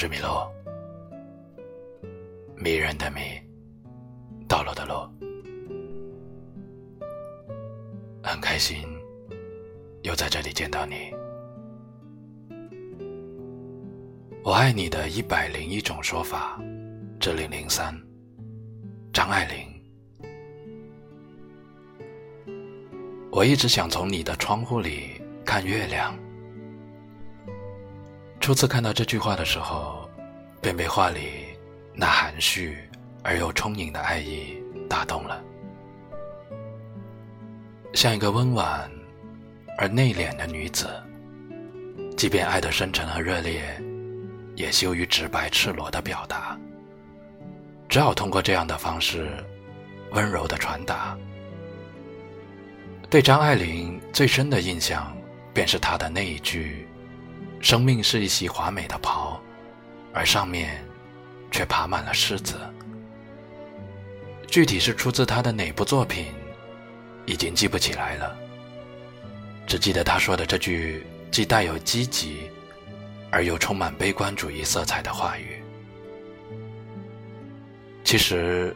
是米洛，迷人的迷，道路的路，很开心又在这里见到你。我爱你的一百零一种说法，之零零三，张爱玲。我一直想从你的窗户里看月亮。初次看到这句话的时候，便被话里那含蓄而又充盈的爱意打动了。像一个温婉而内敛的女子，即便爱的深沉和热烈，也羞于直白赤裸的表达，只好通过这样的方式，温柔的传达。对张爱玲最深的印象，便是她的那一句。生命是一袭华美的袍，而上面却爬满了虱子。具体是出自他的哪部作品，已经记不起来了。只记得他说的这句既带有积极，而又充满悲观主义色彩的话语。其实，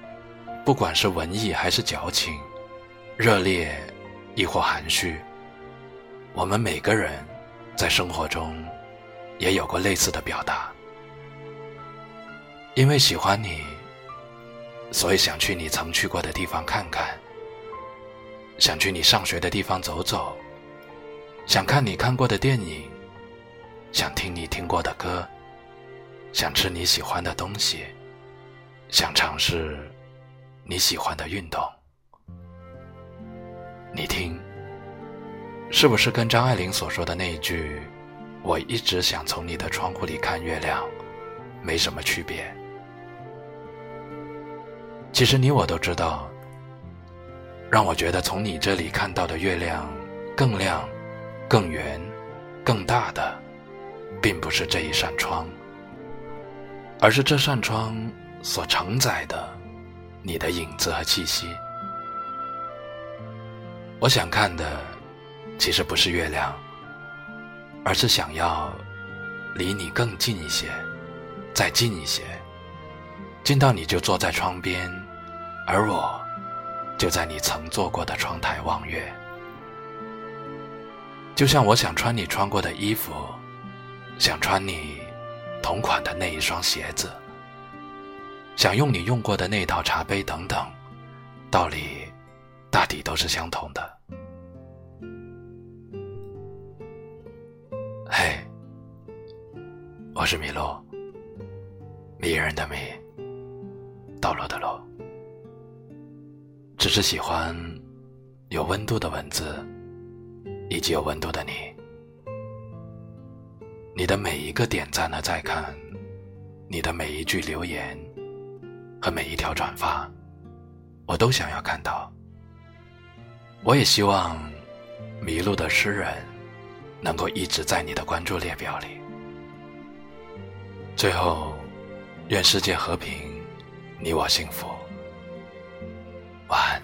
不管是文艺还是矫情，热烈亦或含蓄，我们每个人在生活中。也有过类似的表达，因为喜欢你，所以想去你曾去过的地方看看，想去你上学的地方走走，想看你看过的电影，想听你听过的歌，想吃你喜欢的东西，想尝试你喜欢的运动。你听，是不是跟张爱玲所说的那一句？我一直想从你的窗户里看月亮，没什么区别。其实你我都知道，让我觉得从你这里看到的月亮更亮、更圆、更大的，并不是这一扇窗，而是这扇窗所承载的你的影子和气息。我想看的，其实不是月亮。而是想要离你更近一些，再近一些，近到你就坐在窗边，而我就在你曾坐过的窗台望月。就像我想穿你穿过的衣服，想穿你同款的那一双鞋子，想用你用过的那套茶杯等等，道理大抵都是相同的。嘿，我是米洛，迷人的迷，道路的路，是喜欢有温度的文字，以及有温度的你。你的每一个点赞和再看，你的每一句留言和每一条转发，我都想要看到。我也希望迷路的诗人。能够一直在你的关注列表里。最后，愿世界和平，你我幸福。晚安。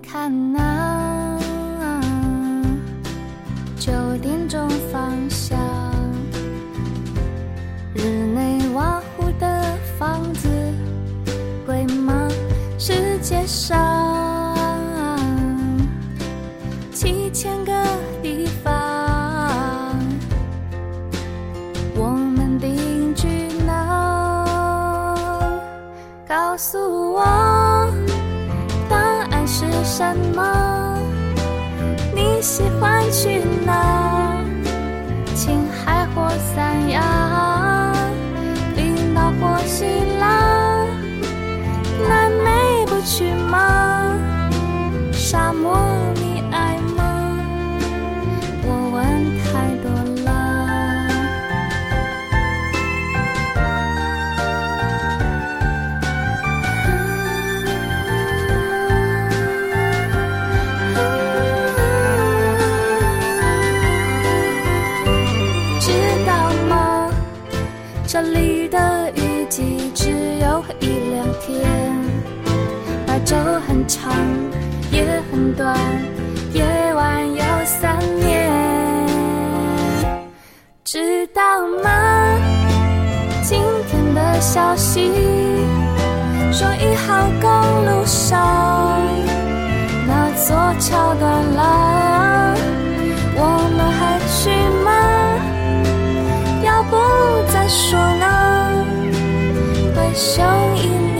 看呐、啊，九点钟方向，日内瓦湖的房子贵吗？世界上七千个地方，我们定居哪？告诉我。什么？你喜欢去哪？这里的雨季只有一两天白昼很长也很短夜晚有三年。知道吗？今天的消息说一号公路上那座桥断了我们还去吗？要不再说声音